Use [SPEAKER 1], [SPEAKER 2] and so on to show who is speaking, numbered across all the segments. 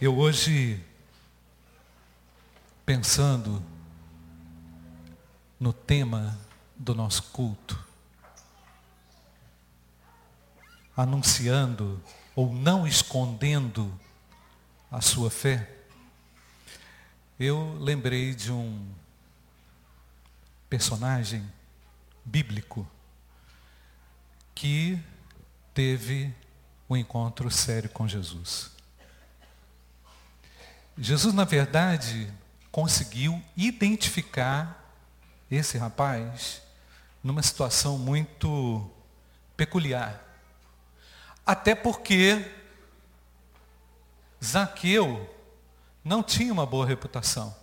[SPEAKER 1] Eu hoje, pensando no tema do nosso culto, anunciando ou não escondendo a sua fé, eu lembrei de um personagem bíblico que teve um encontro sério com Jesus. Jesus, na verdade, conseguiu identificar esse rapaz numa situação muito peculiar. Até porque Zaqueu não tinha uma boa reputação.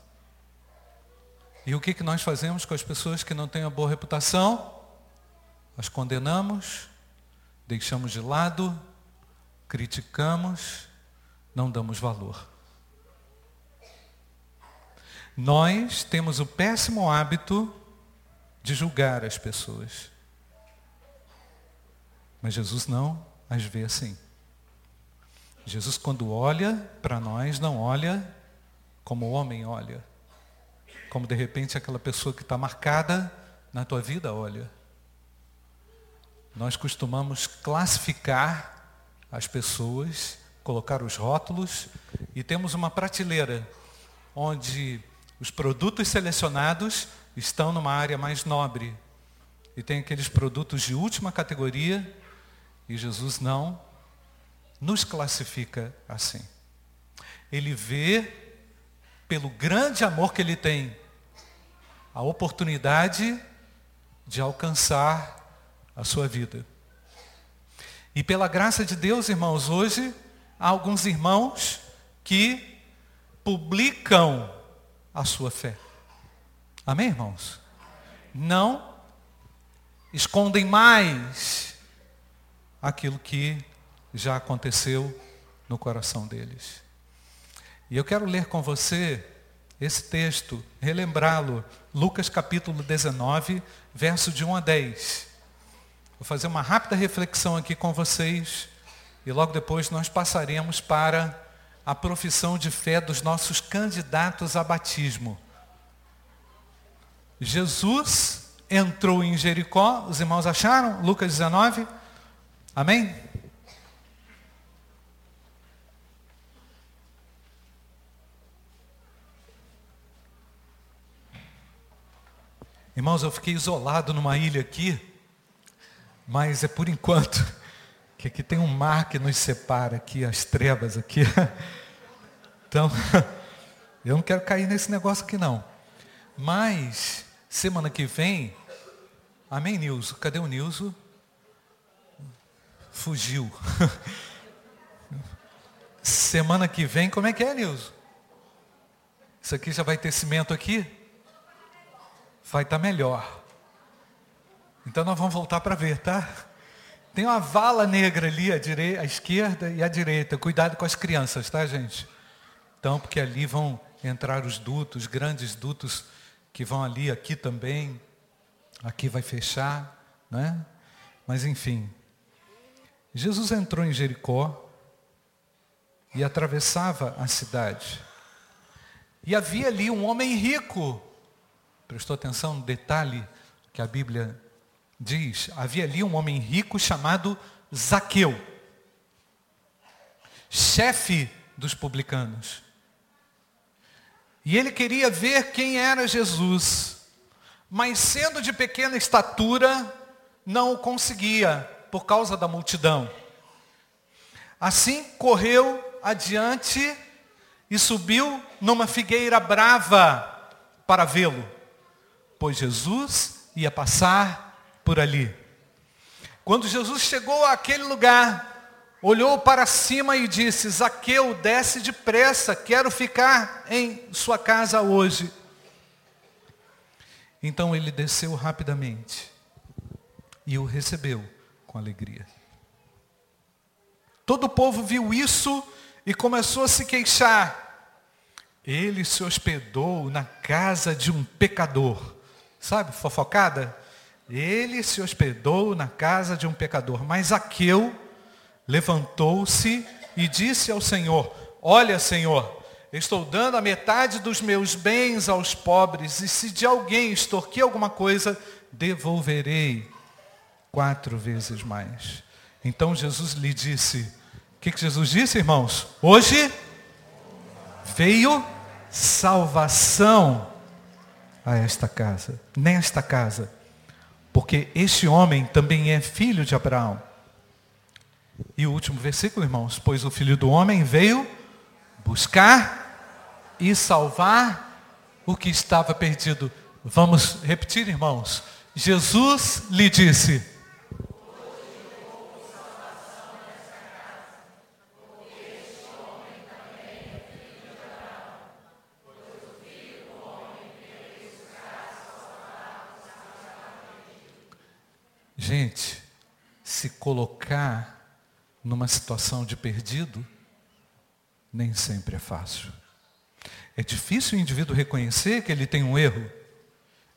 [SPEAKER 1] E o que, que nós fazemos com as pessoas que não têm uma boa reputação? Nós condenamos, deixamos de lado, criticamos, não damos valor. Nós temos o péssimo hábito de julgar as pessoas. Mas Jesus não as vê assim. Jesus, quando olha para nós, não olha como o homem olha. Como de repente aquela pessoa que está marcada na tua vida olha. Nós costumamos classificar as pessoas, colocar os rótulos e temos uma prateleira onde os produtos selecionados estão numa área mais nobre. E tem aqueles produtos de última categoria. E Jesus não nos classifica assim. Ele vê, pelo grande amor que ele tem, a oportunidade de alcançar a sua vida. E pela graça de Deus, irmãos, hoje há alguns irmãos que publicam a sua fé. Amém, irmãos? Não escondem mais aquilo que já aconteceu no coração deles. E eu quero ler com você esse texto, relembrá-lo, Lucas capítulo 19, verso de 1 a 10. Vou fazer uma rápida reflexão aqui com vocês e logo depois nós passaremos para a profissão de fé dos nossos candidatos a batismo. Jesus entrou em Jericó, os irmãos acharam? Lucas 19? Amém? Irmãos, eu fiquei isolado numa ilha aqui, mas é por enquanto que aqui tem um mar que nos separa aqui, as trevas aqui. Então, eu não quero cair nesse negócio aqui não. Mas, semana que vem, amém, Nilson? Cadê o Nilson? Fugiu. Semana que vem, como é que é, Nilson? Isso aqui já vai ter cimento aqui? Vai estar tá melhor. Então nós vamos voltar para ver, tá? Tem uma vala negra ali à, direita, à esquerda e à direita. Cuidado com as crianças, tá, gente? Então, porque ali vão entrar os dutos, grandes dutos que vão ali, aqui também. Aqui vai fechar, né? Mas enfim. Jesus entrou em Jericó e atravessava a cidade. E havia ali um homem rico. Prestou atenção no detalhe que a Bíblia diz, havia ali um homem rico chamado Zaqueu, chefe dos publicanos. E ele queria ver quem era Jesus, mas sendo de pequena estatura, não o conseguia por causa da multidão. Assim correu adiante e subiu numa figueira brava para vê-lo, pois Jesus ia passar por ali. Quando Jesus chegou àquele lugar, olhou para cima e disse: Zaqueu, desce depressa, quero ficar em sua casa hoje. Então ele desceu rapidamente e o recebeu com alegria. Todo o povo viu isso e começou a se queixar. Ele se hospedou na casa de um pecador. Sabe, fofocada? Ele se hospedou na casa de um pecador, mas Aqueu levantou-se e disse ao Senhor: Olha, Senhor, estou dando a metade dos meus bens aos pobres, e se de alguém extorquir alguma coisa, devolverei quatro vezes mais. Então Jesus lhe disse, o que, que Jesus disse, irmãos? Hoje veio salvação a esta casa, nesta casa, porque este homem também é filho de Abraão. E o último versículo, irmãos, pois o filho do homem veio buscar e salvar o que estava perdido. Vamos repetir, irmãos. Jesus lhe disse: Gente, se colocar numa situação de perdido, nem sempre é fácil. É difícil o indivíduo reconhecer que ele tem um erro.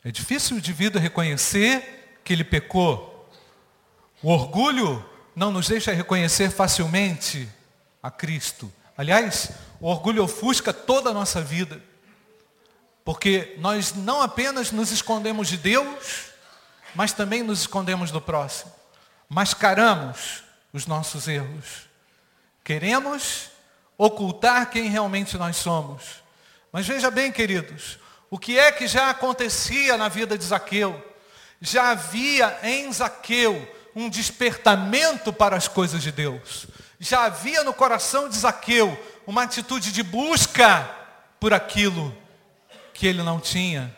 [SPEAKER 1] É difícil o indivíduo reconhecer que ele pecou. O orgulho não nos deixa reconhecer facilmente a Cristo. Aliás, o orgulho ofusca toda a nossa vida. Porque nós não apenas nos escondemos de Deus, mas também nos escondemos do próximo. Mascaramos os nossos erros. Queremos ocultar quem realmente nós somos. Mas veja bem, queridos, o que é que já acontecia na vida de Zaqueu? Já havia em Zaqueu um despertamento para as coisas de Deus. Já havia no coração de Zaqueu uma atitude de busca por aquilo que ele não tinha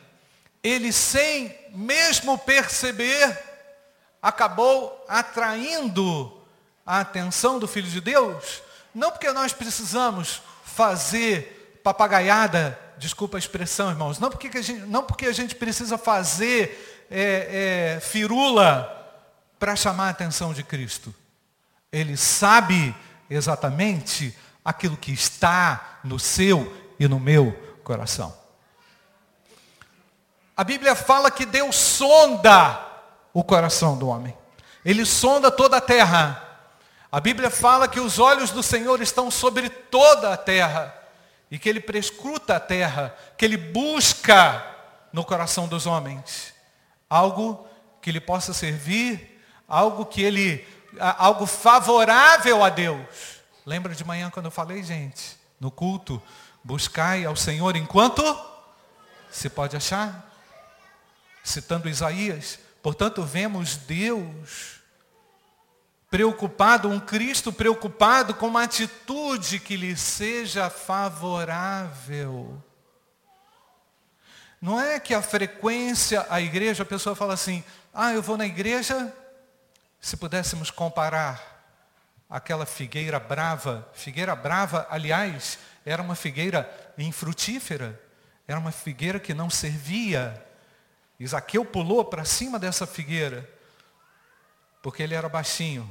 [SPEAKER 1] ele sem mesmo perceber, acabou atraindo a atenção do Filho de Deus, não porque nós precisamos fazer papagaiada, desculpa a expressão, irmãos, não porque, a, gente, não porque a gente precisa fazer é, é, firula para chamar a atenção de Cristo. Ele sabe exatamente aquilo que está no seu e no meu coração. A Bíblia fala que Deus sonda o coração do homem. Ele sonda toda a terra. A Bíblia fala que os olhos do Senhor estão sobre toda a terra. E que Ele prescruta a terra. Que Ele busca no coração dos homens. Algo que Ele possa servir. Algo que Ele... Algo favorável a Deus. Lembra de manhã quando eu falei, gente? No culto. Buscai ao Senhor enquanto se pode achar citando Isaías. Portanto, vemos Deus preocupado, um Cristo preocupado com uma atitude que lhe seja favorável. Não é que a frequência à igreja, a pessoa fala assim, ah, eu vou na igreja, se pudéssemos comparar aquela figueira brava, figueira brava, aliás, era uma figueira infrutífera, era uma figueira que não servia Isaqueu pulou para cima dessa figueira, porque ele era baixinho.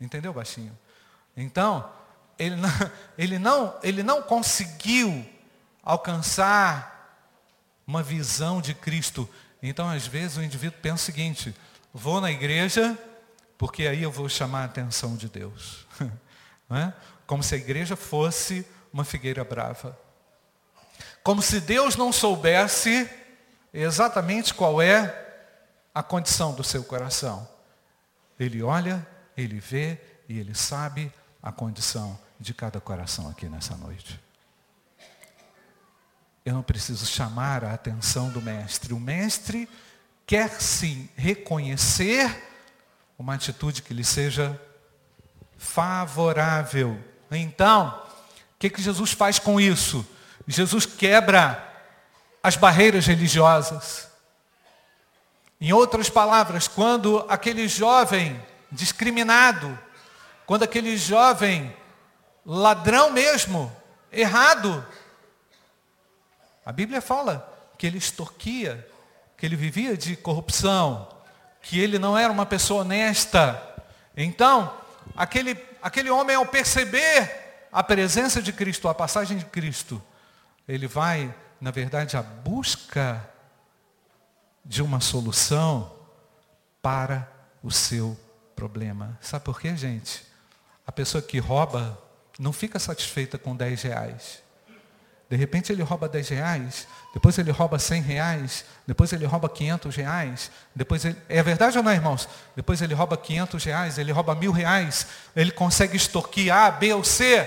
[SPEAKER 1] Entendeu, baixinho? Então, ele não, ele não, ele não conseguiu alcançar uma visão de Cristo. Então, às vezes, o indivíduo pensa o seguinte, vou na igreja, porque aí eu vou chamar a atenção de Deus. É? Como se a igreja fosse uma figueira brava. Como se Deus não soubesse exatamente qual é a condição do seu coração. Ele olha, ele vê e ele sabe a condição de cada coração aqui nessa noite. Eu não preciso chamar a atenção do mestre. O mestre quer sim reconhecer uma atitude que lhe seja favorável. Então, o que, que Jesus faz com isso? Jesus quebra as barreiras religiosas. Em outras palavras, quando aquele jovem discriminado, quando aquele jovem ladrão mesmo, errado, a Bíblia fala que ele extorquia, que ele vivia de corrupção, que ele não era uma pessoa honesta. Então, aquele, aquele homem ao perceber a presença de Cristo, a passagem de Cristo, ele vai na verdade, a busca de uma solução para o seu problema. Sabe por quê, gente? A pessoa que rouba, não fica satisfeita com 10 reais. De repente ele rouba 10 reais, depois ele rouba 100 reais, depois ele rouba 500 reais, depois ele... É verdade ou não, irmãos? Depois ele rouba 500 reais, ele rouba mil reais, ele consegue extorquir A, B ou C,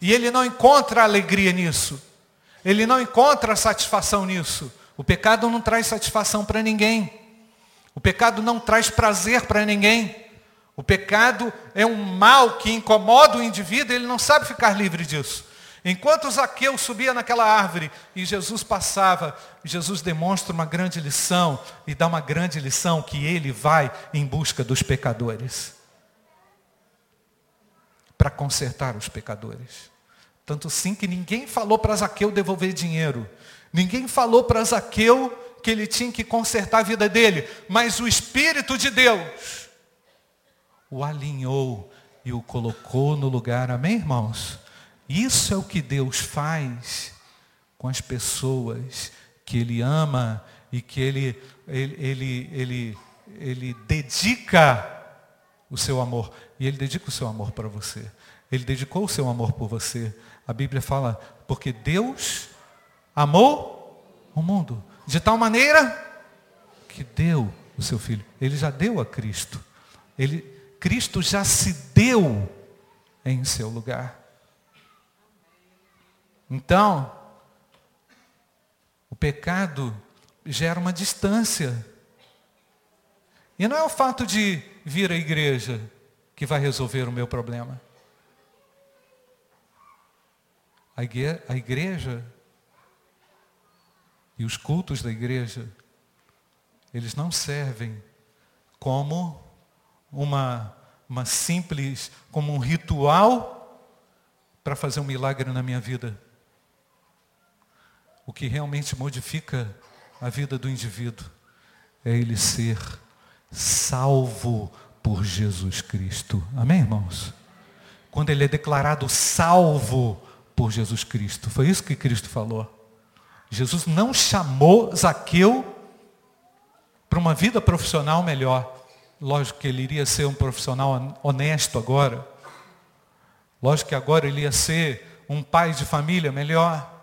[SPEAKER 1] e ele não encontra alegria nisso. Ele não encontra satisfação nisso. O pecado não traz satisfação para ninguém. O pecado não traz prazer para ninguém. O pecado é um mal que incomoda o indivíduo, ele não sabe ficar livre disso. Enquanto Zaqueu subia naquela árvore e Jesus passava, Jesus demonstra uma grande lição e dá uma grande lição que ele vai em busca dos pecadores para consertar os pecadores. Tanto sim que ninguém falou para Zaqueu devolver dinheiro. Ninguém falou para Zaqueu que ele tinha que consertar a vida dele, mas o Espírito de Deus o alinhou e o colocou no lugar. Amém, irmãos? Isso é o que Deus faz com as pessoas que Ele ama e que Ele, ele, ele, ele, ele dedica o seu amor. E Ele dedica o seu amor para você. Ele dedicou o seu amor por você. A Bíblia fala, porque Deus amou o mundo. De tal maneira que deu o seu filho. Ele já deu a Cristo. Ele, Cristo já se deu em seu lugar. Então, o pecado gera uma distância. E não é o fato de vir à igreja que vai resolver o meu problema. A igreja e os cultos da igreja, eles não servem como uma, uma simples, como um ritual para fazer um milagre na minha vida o que realmente modifica a vida do indivíduo é ele ser salvo por Jesus Cristo. Amém, irmãos? Quando ele é declarado salvo por Jesus Cristo. Foi isso que Cristo falou. Jesus não chamou Zaqueu para uma vida profissional melhor. Lógico que ele iria ser um profissional honesto agora. Lógico que agora ele ia ser um pai de família melhor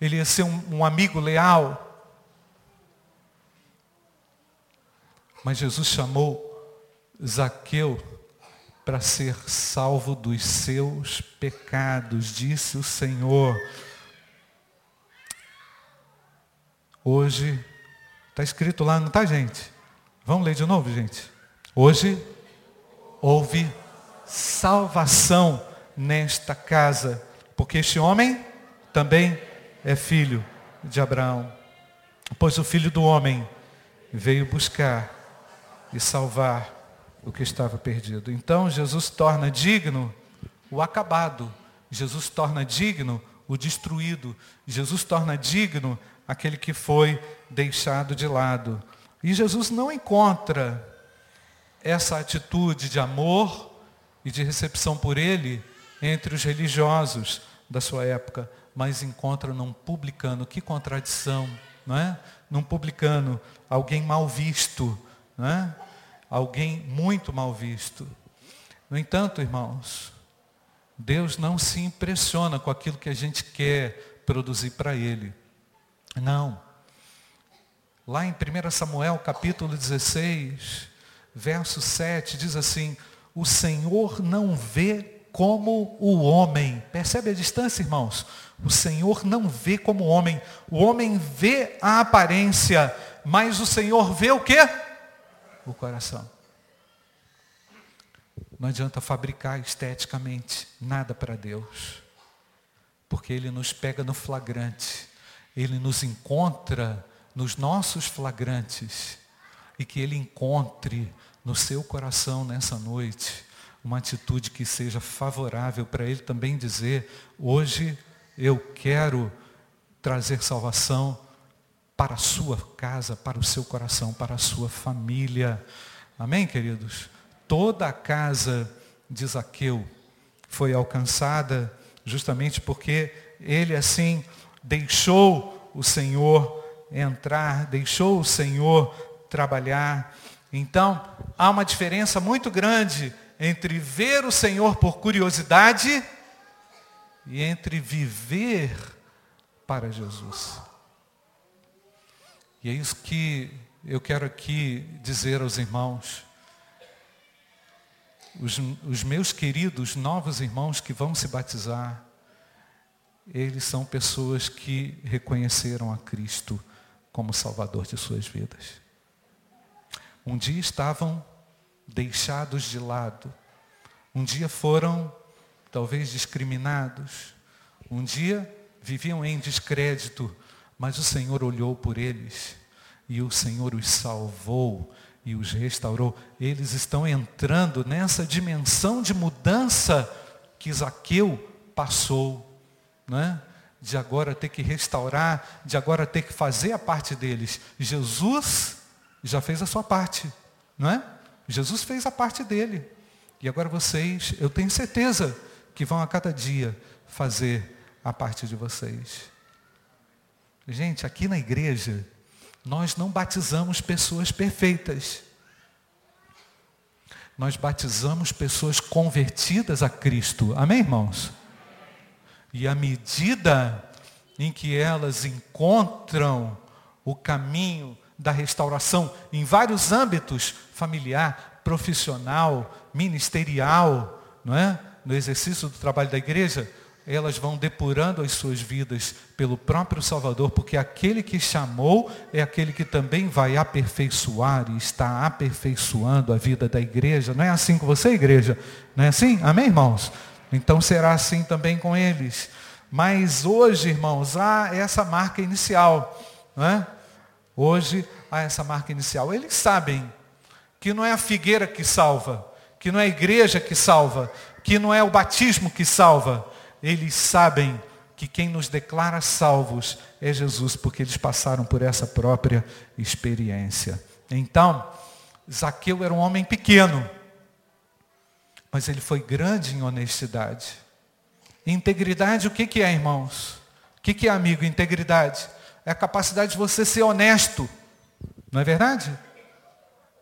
[SPEAKER 1] ele ia ser um, um amigo leal. Mas Jesus chamou Zaqueu para ser salvo dos seus pecados, disse o Senhor. Hoje, está escrito lá, não está, gente? Vamos ler de novo, gente? Hoje houve salvação nesta casa, porque este homem também é filho de Abraão. Pois o filho do homem veio buscar e salvar o que estava perdido. Então Jesus torna digno o acabado. Jesus torna digno o destruído. Jesus torna digno aquele que foi deixado de lado. E Jesus não encontra essa atitude de amor e de recepção por ele entre os religiosos da sua época mas encontra num publicano. Que contradição, não é? Num publicano, alguém mal visto, não é? Alguém muito mal visto. No entanto, irmãos, Deus não se impressiona com aquilo que a gente quer produzir para Ele. Não. Lá em 1 Samuel capítulo 16, verso 7, diz assim, o Senhor não vê como o homem. Percebe a distância, irmãos? O Senhor não vê como o homem. O homem vê a aparência, mas o Senhor vê o quê? O coração. Não adianta fabricar esteticamente nada para Deus. Porque Ele nos pega no flagrante. Ele nos encontra nos nossos flagrantes. E que Ele encontre no seu coração nessa noite uma atitude que seja favorável para ele também dizer: hoje eu quero trazer salvação para a sua casa, para o seu coração, para a sua família. Amém, queridos? Toda a casa de Zaqueu foi alcançada justamente porque ele assim deixou o Senhor entrar, deixou o Senhor trabalhar. Então, há uma diferença muito grande entre ver o Senhor por curiosidade e entre viver para Jesus. E é isso que eu quero aqui dizer aos irmãos. Os, os, meus queridos novos irmãos que vão se batizar, eles são pessoas que reconheceram a Cristo como Salvador de suas vidas. Um dia estavam deixados de lado, um dia foram talvez discriminados, um dia viviam em descrédito, mas o Senhor olhou por eles e o Senhor os salvou e os restaurou. Eles estão entrando nessa dimensão de mudança que Zaqueu passou, não é? de agora ter que restaurar, de agora ter que fazer a parte deles. Jesus já fez a sua parte, não é? Jesus fez a parte dele. E agora vocês, eu tenho certeza que vão a cada dia fazer a parte de vocês. Gente, aqui na igreja, nós não batizamos pessoas perfeitas. Nós batizamos pessoas convertidas a Cristo. Amém, irmãos? E à medida em que elas encontram o caminho da restauração em vários âmbitos, familiar, profissional, ministerial, não é? No exercício do trabalho da igreja, elas vão depurando as suas vidas pelo próprio Salvador, porque aquele que chamou é aquele que também vai aperfeiçoar e está aperfeiçoando a vida da igreja. Não é assim com você, igreja? Não é assim? Amém, irmãos? Então será assim também com eles. Mas hoje, irmãos, há essa marca inicial. Não é? Hoje há essa marca inicial. Eles sabem que não é a figueira que salva, que não é a igreja que salva, que não é o batismo que salva. Eles sabem que quem nos declara salvos é Jesus, porque eles passaram por essa própria experiência. Então, Zaqueu era um homem pequeno, mas ele foi grande em honestidade. Integridade, o que, que é, irmãos? O que, que é, amigo, integridade? É a capacidade de você ser honesto. Não é verdade?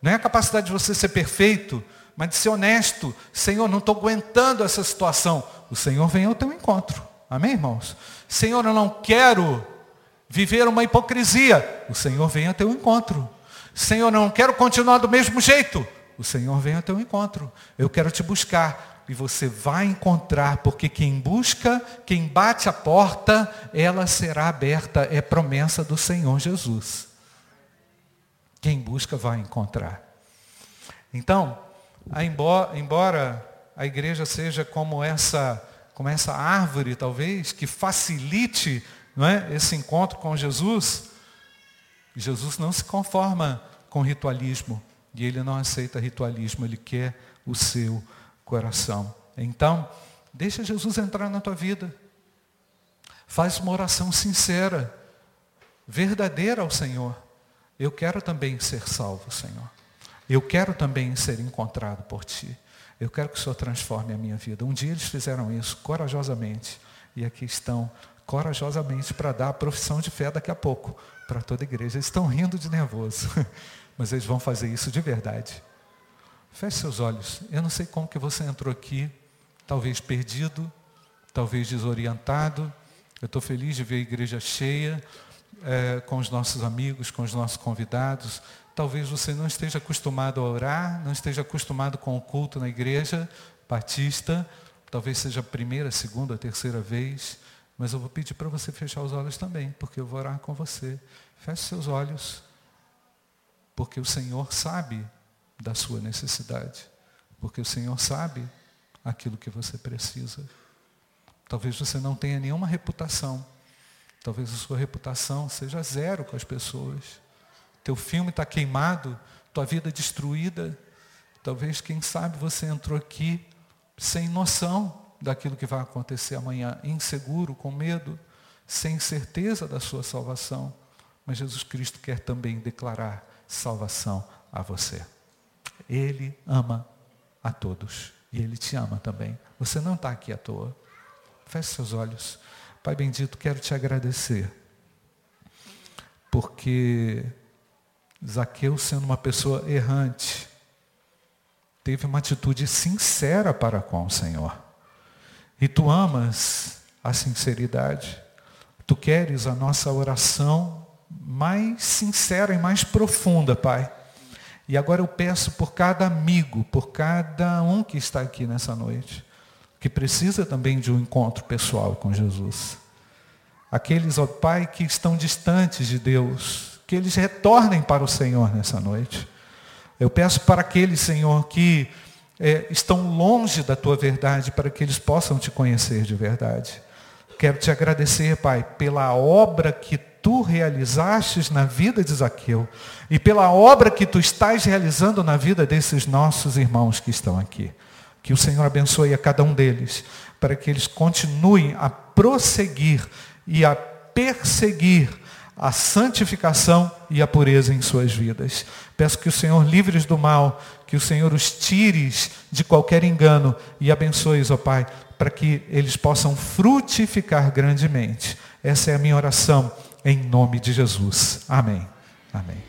[SPEAKER 1] Não é a capacidade de você ser perfeito, mas de ser honesto. Senhor, não estou aguentando essa situação. O Senhor vem ao teu encontro. Amém, irmãos? Senhor, eu não quero viver uma hipocrisia. O Senhor vem ao teu encontro. Senhor, eu não quero continuar do mesmo jeito. O Senhor vem ao teu encontro. Eu quero te buscar. E você vai encontrar, porque quem busca, quem bate a porta, ela será aberta. É promessa do Senhor Jesus. Quem busca vai encontrar. Então, embora a igreja seja como essa, como essa árvore, talvez, que facilite não é, esse encontro com Jesus, Jesus não se conforma com ritualismo. E ele não aceita ritualismo, ele quer o seu coração. Então, deixa Jesus entrar na tua vida. Faz uma oração sincera, verdadeira ao Senhor. Eu quero também ser salvo, Senhor. Eu quero também ser encontrado por Ti. Eu quero que o Senhor transforme a minha vida. Um dia eles fizeram isso corajosamente. E aqui estão corajosamente para dar a profissão de fé daqui a pouco para toda a igreja. Eles estão rindo de nervoso. mas eles vão fazer isso de verdade. Feche seus olhos. Eu não sei como que você entrou aqui, talvez perdido, talvez desorientado. Eu estou feliz de ver a igreja cheia, é, com os nossos amigos, com os nossos convidados. Talvez você não esteja acostumado a orar, não esteja acostumado com o culto na igreja batista. Talvez seja a primeira, segunda, terceira vez. Mas eu vou pedir para você fechar os olhos também, porque eu vou orar com você. Feche seus olhos. Porque o Senhor sabe da sua necessidade. Porque o Senhor sabe aquilo que você precisa. Talvez você não tenha nenhuma reputação. Talvez a sua reputação seja zero com as pessoas. Teu filme está queimado, tua vida destruída. Talvez, quem sabe, você entrou aqui sem noção daquilo que vai acontecer amanhã, inseguro, com medo, sem certeza da sua salvação. Mas Jesus Cristo quer também declarar salvação a você. Ele ama a todos. E Ele te ama também. Você não está aqui à toa. Feche seus olhos. Pai bendito, quero te agradecer. Porque Zaqueu, sendo uma pessoa errante, teve uma atitude sincera para com o Senhor. E tu amas a sinceridade. Tu queres a nossa oração mais sincera e mais profunda, Pai. E agora eu peço por cada amigo, por cada um que está aqui nessa noite, que precisa também de um encontro pessoal com Jesus. Aqueles, ó Pai, que estão distantes de Deus, que eles retornem para o Senhor nessa noite. Eu peço para aqueles, Senhor, que é, estão longe da tua verdade, para que eles possam te conhecer de verdade. Quero te agradecer, Pai, pela obra que tu realizastes na vida de Zaqueu e pela obra que tu estás realizando na vida desses nossos irmãos que estão aqui. Que o Senhor abençoe a cada um deles, para que eles continuem a prosseguir e a perseguir a santificação e a pureza em suas vidas. Peço que o Senhor livres do mal, que o Senhor os tires de qualquer engano e abençoe-os, ó Pai, para que eles possam frutificar grandemente. Essa é a minha oração em nome de Jesus. Amém. Amém.